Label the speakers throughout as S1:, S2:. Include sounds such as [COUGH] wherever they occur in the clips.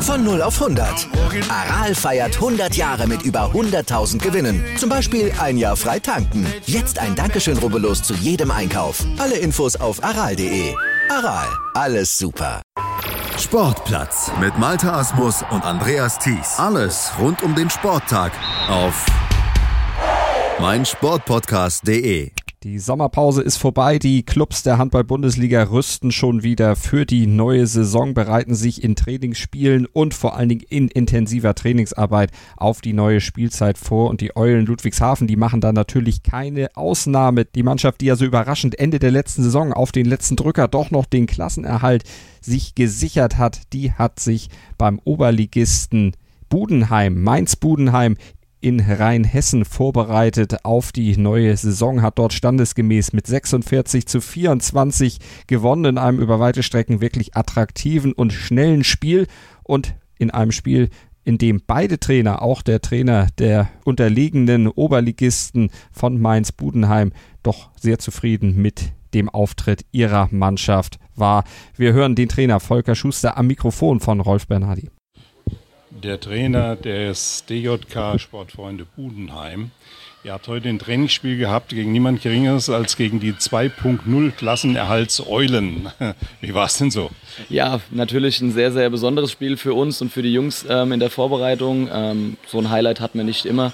S1: Von 0 auf 100. Aral feiert 100 Jahre mit über 100.000 Gewinnen. Zum Beispiel ein Jahr frei tanken. Jetzt ein Dankeschön, rubbellos zu jedem Einkauf. Alle Infos auf aral.de. Aral, alles super.
S2: Sportplatz mit Malta Asmus und Andreas Thies. Alles rund um den Sporttag auf meinsportpodcast.de.
S3: Die Sommerpause ist vorbei. Die Clubs der Handball-Bundesliga rüsten schon wieder für die neue Saison, bereiten sich in Trainingsspielen und vor allen Dingen in intensiver Trainingsarbeit auf die neue Spielzeit vor. Und die Eulen Ludwigshafen, die machen da natürlich keine Ausnahme. Die Mannschaft, die ja so überraschend Ende der letzten Saison auf den letzten Drücker doch noch den Klassenerhalt sich gesichert hat, die hat sich beim Oberligisten Budenheim, Mainz Budenheim in Rheinhessen vorbereitet auf die neue Saison, hat dort standesgemäß mit 46 zu 24 gewonnen in einem über weite Strecken wirklich attraktiven und schnellen Spiel. Und in einem Spiel, in dem beide Trainer, auch der Trainer der unterlegenen Oberligisten von Mainz-Budenheim, doch sehr zufrieden mit dem Auftritt ihrer Mannschaft war. Wir hören den Trainer Volker Schuster am Mikrofon von Rolf Bernhardi
S4: der Trainer des DJK Sportfreunde Budenheim. Ihr habt heute ein Trainingsspiel gehabt gegen niemand Geringeres als gegen die 2.0 Klassenerhaltseulen. [LAUGHS] Wie war es denn so?
S5: Ja, natürlich ein sehr, sehr besonderes Spiel für uns und für die Jungs ähm, in der Vorbereitung. Ähm, so ein Highlight hat man nicht immer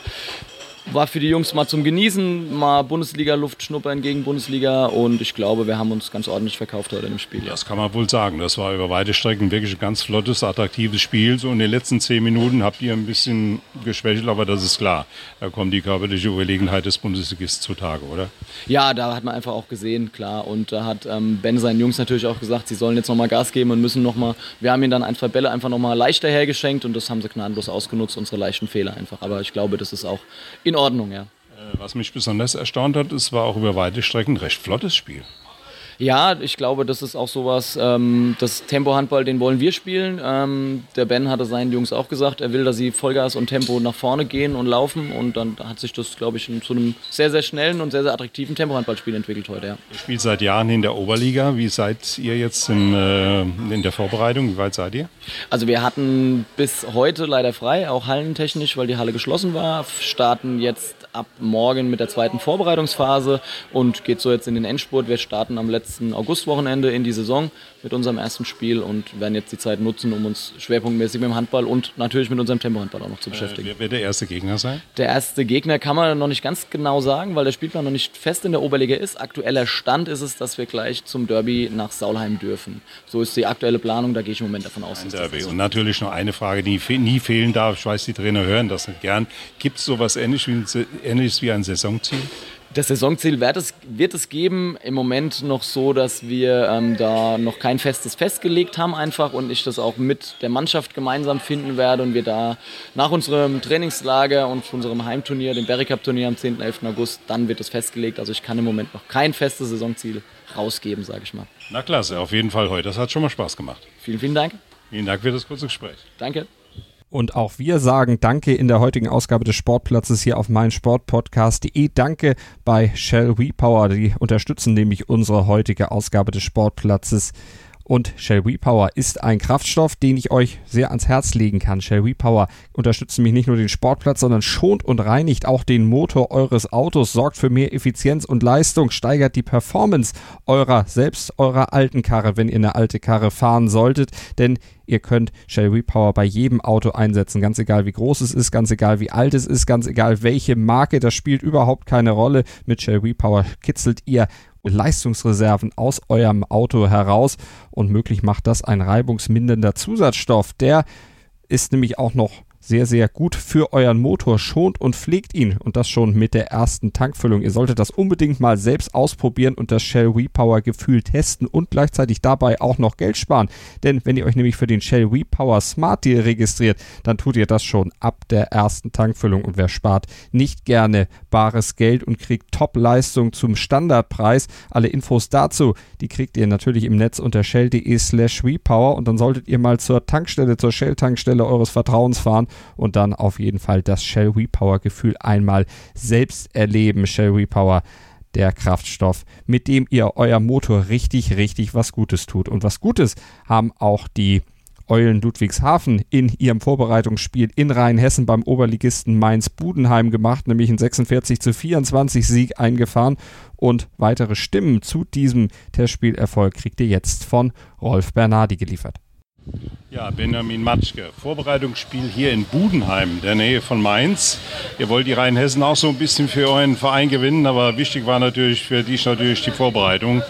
S5: war für die Jungs mal zum Genießen, mal Bundesliga-Luft schnuppern gegen Bundesliga und ich glaube, wir haben uns ganz ordentlich verkauft heute im Spiel.
S4: Das kann man wohl sagen. Das war über weite Strecken wirklich ein ganz flottes, attraktives Spiel. So in den letzten zehn Minuten habt ihr ein bisschen geschwächelt, aber das ist klar. Da kommt die körperliche Überlegenheit des Bundesligisten zutage, oder?
S5: Ja, da hat man einfach auch gesehen, klar. Und da hat ähm, Ben seinen Jungs natürlich auch gesagt, sie sollen jetzt nochmal Gas geben und müssen nochmal. Wir haben ihnen dann ein, zwei Bälle einfach nochmal leichter hergeschenkt und das haben sie gnadenlos ausgenutzt, unsere leichten Fehler einfach. Aber ich glaube, das ist auch in in Ordnung, ja.
S4: Äh, was mich besonders erstaunt hat, es war auch über weite Strecken recht flottes Spiel.
S5: Ja, ich glaube, das ist auch sowas, ähm, das Tempo-Handball, den wollen wir spielen. Ähm, der Ben hatte seinen Jungs auch gesagt, er will, dass sie Vollgas und Tempo nach vorne gehen und laufen. Und dann hat sich das, glaube ich, zu einem sehr, sehr schnellen und sehr, sehr attraktiven Tempo-Handballspiel entwickelt heute. Ja.
S4: Ihr spielt seit Jahren in der Oberliga. Wie seid ihr jetzt in, äh, in der Vorbereitung? Wie weit seid ihr?
S5: Also wir hatten bis heute leider frei, auch hallentechnisch, weil die Halle geschlossen war. Starten jetzt ab morgen mit der zweiten Vorbereitungsphase und geht so jetzt in den Endspurt. Wir starten am letzten letzten Augustwochenende in die Saison mit unserem ersten Spiel und werden jetzt die Zeit nutzen, um uns schwerpunktmäßig mit dem Handball und natürlich mit unserem Tempohandball auch noch zu äh, beschäftigen.
S4: Äh, wer wird der erste Gegner sein?
S5: Der erste Gegner kann man noch nicht ganz genau sagen, weil der Spielplan noch nicht fest in der Oberliga ist. Aktueller Stand ist es, dass wir gleich zum Derby nach Saulheim dürfen. So ist die aktuelle Planung, da gehe ich im Moment davon aus.
S4: Ein Derby. Und natürlich noch eine Frage, die nie fehlen darf. Ich weiß, die Trainer hören das nicht gern. Gibt es sowas Ähnliches wie ein Saisonziel?
S5: Das Saisonziel wird es, wird es geben. Im Moment noch so, dass wir ähm, da noch kein festes festgelegt haben einfach und ich das auch mit der Mannschaft gemeinsam finden werde und wir da nach unserem Trainingslager und unserem Heimturnier, dem Berry Cup Turnier am 10. 11. August, dann wird es festgelegt. Also ich kann im Moment noch kein festes Saisonziel rausgeben, sage ich mal.
S4: Na klasse, auf jeden Fall heute. Das hat schon mal Spaß gemacht.
S5: Vielen, vielen Dank.
S4: Vielen Dank für das kurze Gespräch.
S5: Danke.
S3: Und auch wir sagen Danke in der heutigen Ausgabe des Sportplatzes hier auf meinsportpodcast.de. Danke bei Shell WePower. Die unterstützen nämlich unsere heutige Ausgabe des Sportplatzes. Und Shell WePower ist ein Kraftstoff, den ich euch sehr ans Herz legen kann. Shell WePower unterstützt nämlich nicht nur den Sportplatz, sondern schont und reinigt auch den Motor eures Autos, sorgt für mehr Effizienz und Leistung, steigert die Performance eurer, selbst eurer alten Karre, wenn ihr eine alte Karre fahren solltet. Denn Ihr könnt Shell Repower bei jedem Auto einsetzen, ganz egal wie groß es ist, ganz egal wie alt es ist, ganz egal welche Marke, das spielt überhaupt keine Rolle. Mit Shell Repower kitzelt ihr Leistungsreserven aus eurem Auto heraus und möglich macht das ein reibungsmindernder Zusatzstoff. Der ist nämlich auch noch sehr, sehr gut für euren Motor, schont und pflegt ihn und das schon mit der ersten Tankfüllung. Ihr solltet das unbedingt mal selbst ausprobieren und das Shell Repower Gefühl testen und gleichzeitig dabei auch noch Geld sparen. Denn wenn ihr euch nämlich für den Shell Repower Smart Deal registriert, dann tut ihr das schon ab der ersten Tankfüllung und wer spart nicht gerne bares Geld und kriegt Top-Leistung zum Standardpreis. Alle Infos dazu, die kriegt ihr natürlich im Netz unter shell.de slash repower und dann solltet ihr mal zur Tankstelle, zur Shell-Tankstelle eures Vertrauens fahren und dann auf jeden Fall das Shell Repower Gefühl einmal selbst erleben. Shell Repower
S6: der Kraftstoff, mit dem ihr euer Motor richtig, richtig was Gutes tut. Und was Gutes haben auch die Eulen Ludwigshafen in ihrem Vorbereitungsspiel in Rheinhessen beim Oberligisten Mainz-Budenheim gemacht, nämlich einen 46 zu 24 Sieg eingefahren. Und weitere Stimmen zu diesem Testspielerfolg kriegt ihr jetzt von Rolf Bernardi geliefert.
S3: Ja, Benjamin Matschke. Vorbereitungsspiel hier in Budenheim, der Nähe von Mainz. Ihr wollt die Rheinhessen auch so ein bisschen für euren Verein gewinnen, aber wichtig war natürlich für dich natürlich die Vorbereitung.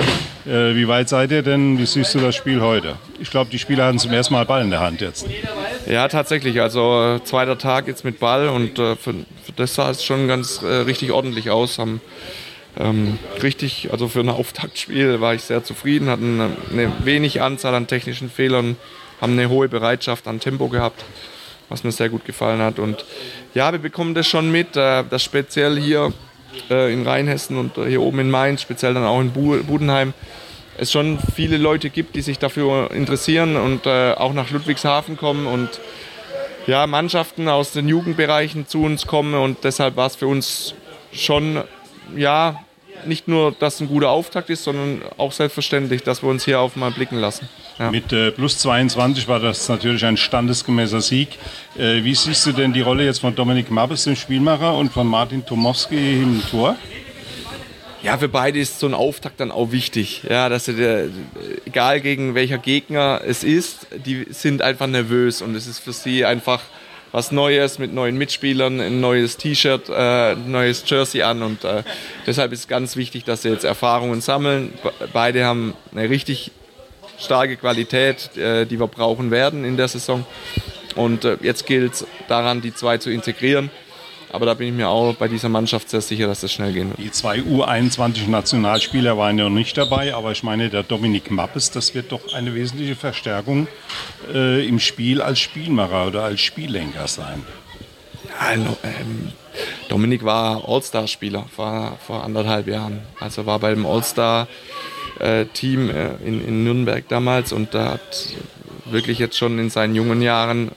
S3: Äh, wie weit seid ihr denn? Wie siehst du das Spiel heute? Ich glaube, die Spieler hatten zum ersten Mal Ball in der Hand jetzt.
S7: Ja, tatsächlich. Also äh, zweiter Tag jetzt mit Ball und äh, für, für, das sah es schon ganz äh, richtig ordentlich aus. Haben ähm, richtig, also für ein Auftaktspiel war ich sehr zufrieden, hatten eine wenig Anzahl an technischen Fehlern haben eine hohe Bereitschaft an Tempo gehabt, was mir sehr gut gefallen hat. Und ja, wir bekommen das schon mit, äh, dass speziell hier äh, in Rheinhessen und hier oben in Mainz, speziell dann auch in Budenheim, es schon viele Leute gibt, die sich dafür interessieren und äh, auch nach Ludwigshafen kommen und ja, Mannschaften aus den Jugendbereichen zu uns kommen und deshalb war es für uns schon ja, nicht nur, dass ein guter Auftakt ist, sondern auch selbstverständlich, dass wir uns hier auf mal blicken lassen.
S3: Ja. Mit äh, plus 22 war das natürlich ein standesgemäßer Sieg. Äh, wie siehst du denn die Rolle jetzt von Dominik Mabbes, dem Spielmacher, und von Martin Tomowski im Tor?
S7: Ja, für beide ist so ein Auftakt dann auch wichtig. Ja, dass der, egal gegen welcher Gegner es ist, die sind einfach nervös und es ist für sie einfach was Neues mit neuen Mitspielern, ein neues T-Shirt, äh, ein neues Jersey an und äh, deshalb ist ganz wichtig, dass sie jetzt Erfahrungen sammeln. Beide haben eine richtig starke Qualität, äh, die wir brauchen werden in der Saison und äh, jetzt gilt es daran, die zwei zu integrieren aber da bin ich mir auch bei dieser Mannschaft sehr sicher, dass das schnell gehen wird.
S3: Die zwei U21-Nationalspieler waren ja noch nicht dabei, aber ich meine, der Dominik Mappes, das wird doch eine wesentliche Verstärkung äh, im Spiel als Spielmacher oder als Spiellenker sein.
S7: Ja, ähm, Dominik war All-Star-Spieler vor, vor anderthalb Jahren. Also war beim All-Star-Team äh, in, in Nürnberg damals und da hat wirklich jetzt schon in seinen jungen Jahren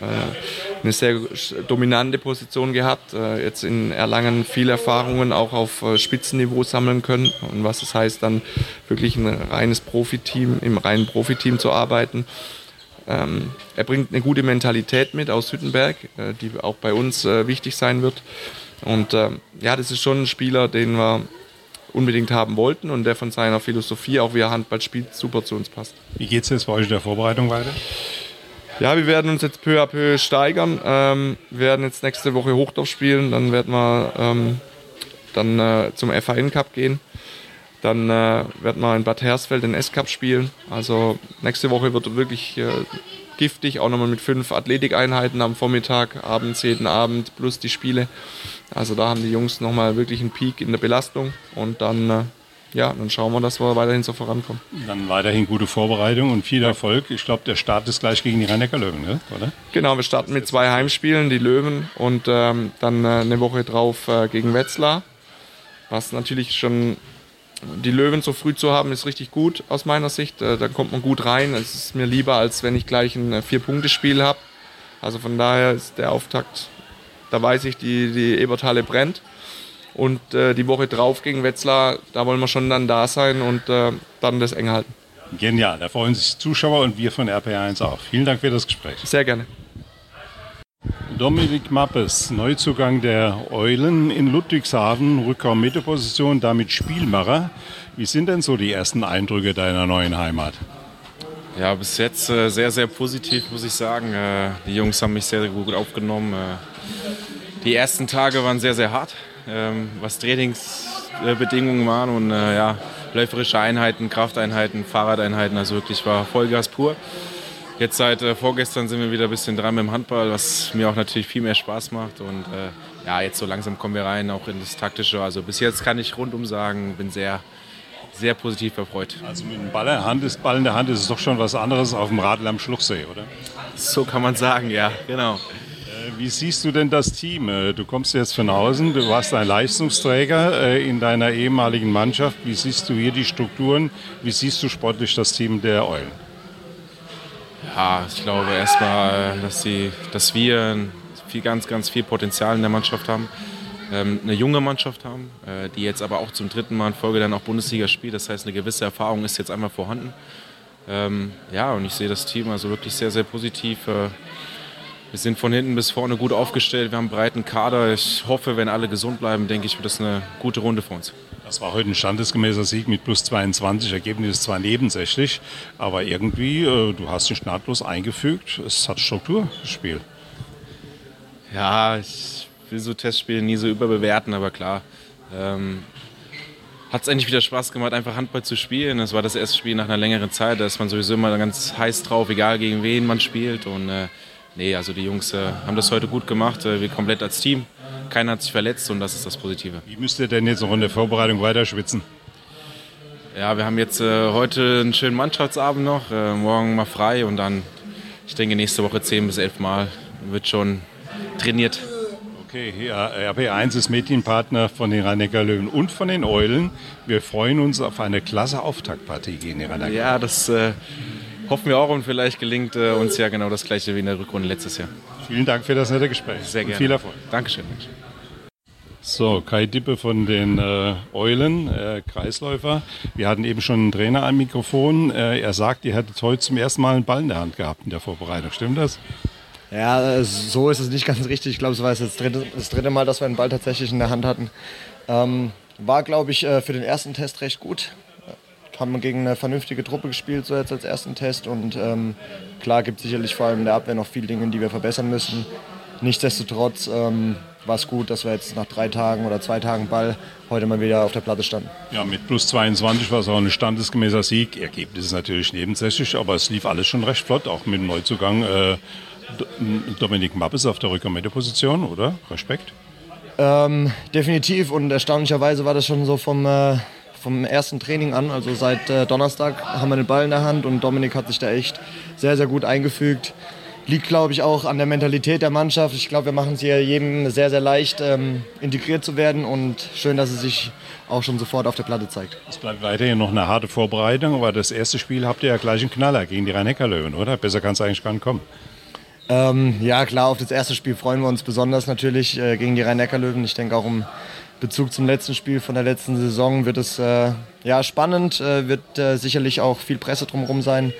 S7: äh, eine sehr dominante Position gehabt, äh, jetzt in Erlangen viel Erfahrungen auch auf äh, Spitzenniveau sammeln können und was es heißt, dann wirklich ein reines Profiteam, im reinen Profiteam zu arbeiten. Ähm, er bringt eine gute Mentalität mit aus Hüttenberg, äh, die auch bei uns wichtig sein wird. Und ähm, ja, das ist schon ein Spieler, den wir unbedingt haben wollten und der von seiner Philosophie, auch wie er Handball spielt, super zu uns passt.
S3: Wie geht es jetzt bei euch in der Vorbereitung weiter?
S7: Ja, wir werden uns jetzt peu à peu steigern. Ähm, wir werden jetzt nächste Woche Hochdorf spielen, dann werden wir ähm, dann äh, zum FAN Cup gehen. Dann äh, werden wir in Bad Hersfeld den S-Cup spielen. Also nächste Woche wird wirklich äh, giftig, auch nochmal mit fünf Athletikeinheiten am Vormittag, abends, jeden Abend plus die Spiele. Also da haben die Jungs nochmal wirklich einen Peak in der Belastung und dann äh, ja, dann schauen wir, dass wir weiterhin so vorankommen.
S3: Dann weiterhin gute Vorbereitung und viel Erfolg. Ich glaube, der Start ist gleich gegen die rhein löwen ne? oder?
S7: Genau, wir starten mit zwei Heimspielen, die Löwen und ähm, dann äh, eine Woche drauf äh, gegen Wetzlar. Was natürlich schon die Löwen so früh zu haben, ist richtig gut aus meiner Sicht. Äh, da kommt man gut rein. Es ist mir lieber, als wenn ich gleich ein äh, Vier-Punkte-Spiel habe. Also von daher ist der Auftakt, da weiß ich, die, die Eberthalle brennt. Und äh, die Woche drauf gegen Wetzlar, da wollen wir schon dann da sein und dann das eng halten.
S3: Genial, da freuen sich Zuschauer und wir von RPA1 auch. Vielen Dank für das Gespräch.
S7: Sehr gerne.
S3: Dominik Mappes, Neuzugang der Eulen in Ludwigshafen, Rückraum-Mitteposition, damit Spielmacher. Wie sind denn so die ersten Eindrücke deiner neuen Heimat?
S8: Ja, bis jetzt äh, sehr, sehr positiv, muss ich sagen. Äh, die Jungs haben mich sehr, sehr gut aufgenommen. Äh, die ersten Tage waren sehr, sehr hart ähm, was Trainingsbedingungen waren und äh, ja, läuferische Einheiten, Krafteinheiten, Fahrradeinheiten, also wirklich war Vollgas pur. Jetzt seit äh, vorgestern sind wir wieder ein bisschen dran mit dem Handball, was mir auch natürlich viel mehr Spaß macht und äh, ja, jetzt so langsam kommen wir rein, auch in das Taktische. Also bis jetzt kann ich rundum sagen, bin sehr, sehr positiv erfreut.
S3: Also mit dem Ball in der Hand ist, Ball in der Hand ist es doch schon was anderes auf dem Radl am Schluchsee, oder?
S8: So kann man sagen, ja, genau.
S3: Wie siehst du denn das Team? Äh, du kommst jetzt von außen, du warst ein Leistungsträger äh, in deiner ehemaligen Mannschaft. Wie siehst du hier die Strukturen? Wie siehst du sportlich das Team der Eulen?
S8: Ja, ich glaube erstmal, dass, dass wir viel, ganz, ganz viel Potenzial in der Mannschaft haben. ähm, eine junge Mannschaft haben, äh, die jetzt aber auch zum dritten Mal in Folge dann auch Bundesliga spielt. Das heißt, eine gewisse Erfahrung ist jetzt einfach vorhanden. Ähm, ja, und ich sehe das Team also wirklich sehr, sehr positiv. Äh, wir sind von hinten bis vorne gut aufgestellt. Wir haben einen breiten Kader. Ich hoffe, wenn alle gesund bleiben, denke ich, wird das eine gute Runde für uns.
S4: Das war heute ein standesgemäßer Sieg mit plus 22. Ergebnis ist zwar nebensächlich, aber irgendwie, äh, du hast dich nahtlos eingefügt. Es hat Struktur, das Spiel.
S8: Ja, ich will so Testspiele nie so überbewerten, aber klar. Ähm, hat es endlich wieder Spaß gemacht, einfach Handball zu spielen. Das war das erste Spiel nach einer längeren Zeit. Da ist man sowieso immer ganz heiß drauf, egal gegen wen man spielt. Und äh, nee, also die Jungs äh, haben das heute gut gemacht, äh, wir komplett als Team. Keiner hat sich verletzt und das ist das Positive.
S4: Wie müsst ihr denn jetzt noch in der Vorbereitung weiter schwitzen?
S8: Ja, wir haben jetzt äh, heute einen schönen Mannschaftsabend noch, äh, morgen mal frei und dann, ich denke, nächste Woche 10 bis 11 Mal wird schon trainiert.
S4: Okay, ja, RP1 ist Medienpartner von den rhein löwen und von den Eulen. Wir freuen uns auf eine klasse Auftaktpartie gegen die rhein löwen
S8: Ja, das äh, hoffen wir auch und vielleicht gelingt äh, uns ja genau das gleiche wie in der Rückrunde letztes Jahr.
S4: Vielen Dank für das nette Gespräch.
S8: Sehr gerne.
S4: Und viel Erfolg.
S8: Dankeschön. Mensch.
S4: So, Kai Dippe von den äh, Eulen, äh, Kreisläufer. Wir hatten eben schon einen Trainer am Mikrofon. Äh, er sagt, ihr hättet heute zum ersten Mal einen Ball in der Hand gehabt in der Vorbereitung. Stimmt das?
S9: Ja, so ist es nicht ganz richtig. Ich glaube, es war jetzt das dritte, das dritte Mal, dass wir einen Ball tatsächlich in der Hand hatten. Ähm, war, glaube ich, äh, für den ersten Test recht gut. Haben gegen eine vernünftige Truppe gespielt, so jetzt als ersten Test. Und ähm, klar gibt es sicherlich vor allem in der Abwehr noch viele Dinge, die wir verbessern müssen. Nichtsdestotrotz ähm, war es gut, dass wir jetzt nach drei Tagen oder zwei Tagen Ball heute mal wieder auf der Platte standen.
S4: Ja, mit plus 22 war es auch ein standesgemäßer Sieg. Ergebnis ist natürlich nebensächlich, aber es lief alles schon recht flott, auch mit dem Neuzugang. Äh, Dominik Mappes auf der Rückermittelposition, oder? Respekt?
S9: Ähm, definitiv und erstaunlicherweise war das schon so vom, äh, vom ersten Training an. Also seit äh, Donnerstag haben wir den Ball in der Hand und Dominik hat sich da echt sehr, sehr gut eingefügt. Liegt, glaube ich, auch an der Mentalität der Mannschaft. Ich glaube, wir machen es hier jedem sehr, sehr leicht, ähm, integriert zu werden und schön, dass es sich auch schon sofort auf der Platte zeigt.
S4: Es bleibt weiterhin noch eine harte Vorbereitung, aber das erste Spiel habt ihr ja gleich einen Knaller gegen die Rhein-Neckar-Löwen, oder? Besser kann es eigentlich gar nicht kommen.
S9: Ähm, ja, klar, auf das erste Spiel freuen wir uns besonders natürlich äh, gegen die Rhein-Neckar-Löwen. Ich denke auch im Bezug zum letzten Spiel von der letzten Saison wird es äh, ja, spannend, äh, wird äh, sicherlich auch viel Presse drumherum sein.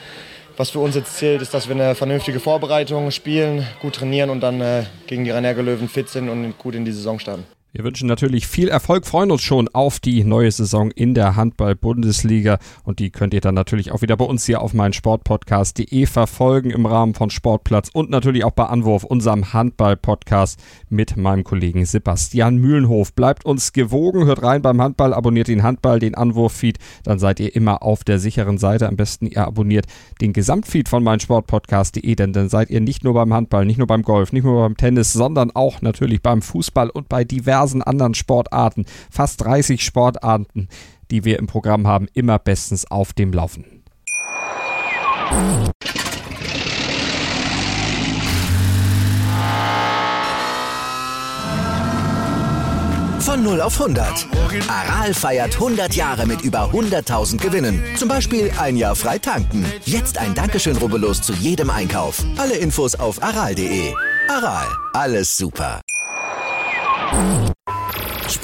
S9: Was für uns jetzt zählt, ist, dass wir eine vernünftige Vorbereitung spielen, gut trainieren und dann äh, gegen die Rhein-Neckar-Löwen fit sind und gut in die Saison starten.
S3: Wir wünschen natürlich viel Erfolg, freuen uns schon auf die neue Saison in der Handball-Bundesliga und die könnt ihr dann natürlich auch wieder bei uns hier auf meinen Sportpodcast.de verfolgen im Rahmen von Sportplatz und natürlich auch bei Anwurf, unserem Handball-Podcast mit meinem Kollegen Sebastian Mühlenhof. Bleibt uns gewogen, hört rein beim Handball, abonniert den Handball, den Anwurf-Feed, dann seid ihr immer auf der sicheren Seite. Am besten ihr abonniert den Gesamtfeed von meinen Sportpodcast.de, denn dann seid ihr nicht nur beim Handball, nicht nur beim Golf, nicht nur beim Tennis, sondern auch natürlich beim Fußball und bei diversen diversen anderen Sportarten, fast 30 Sportarten, die wir im Programm haben, immer bestens auf dem Laufen.
S1: Von 0 auf 100. Aral feiert 100 Jahre mit über 100.000 Gewinnen. Zum Beispiel ein Jahr frei tanken. Jetzt ein Dankeschön, rubbellos zu jedem Einkauf. Alle Infos auf aral.de. Aral, alles super.